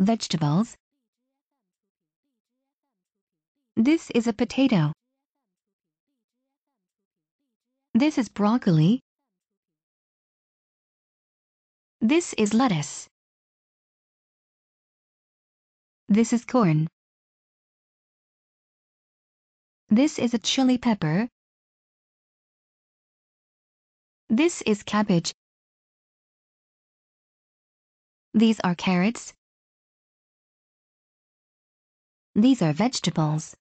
Vegetables. This is a potato. This is broccoli. This is lettuce. This is corn. This is a chili pepper. This is cabbage. These are carrots. These are vegetables.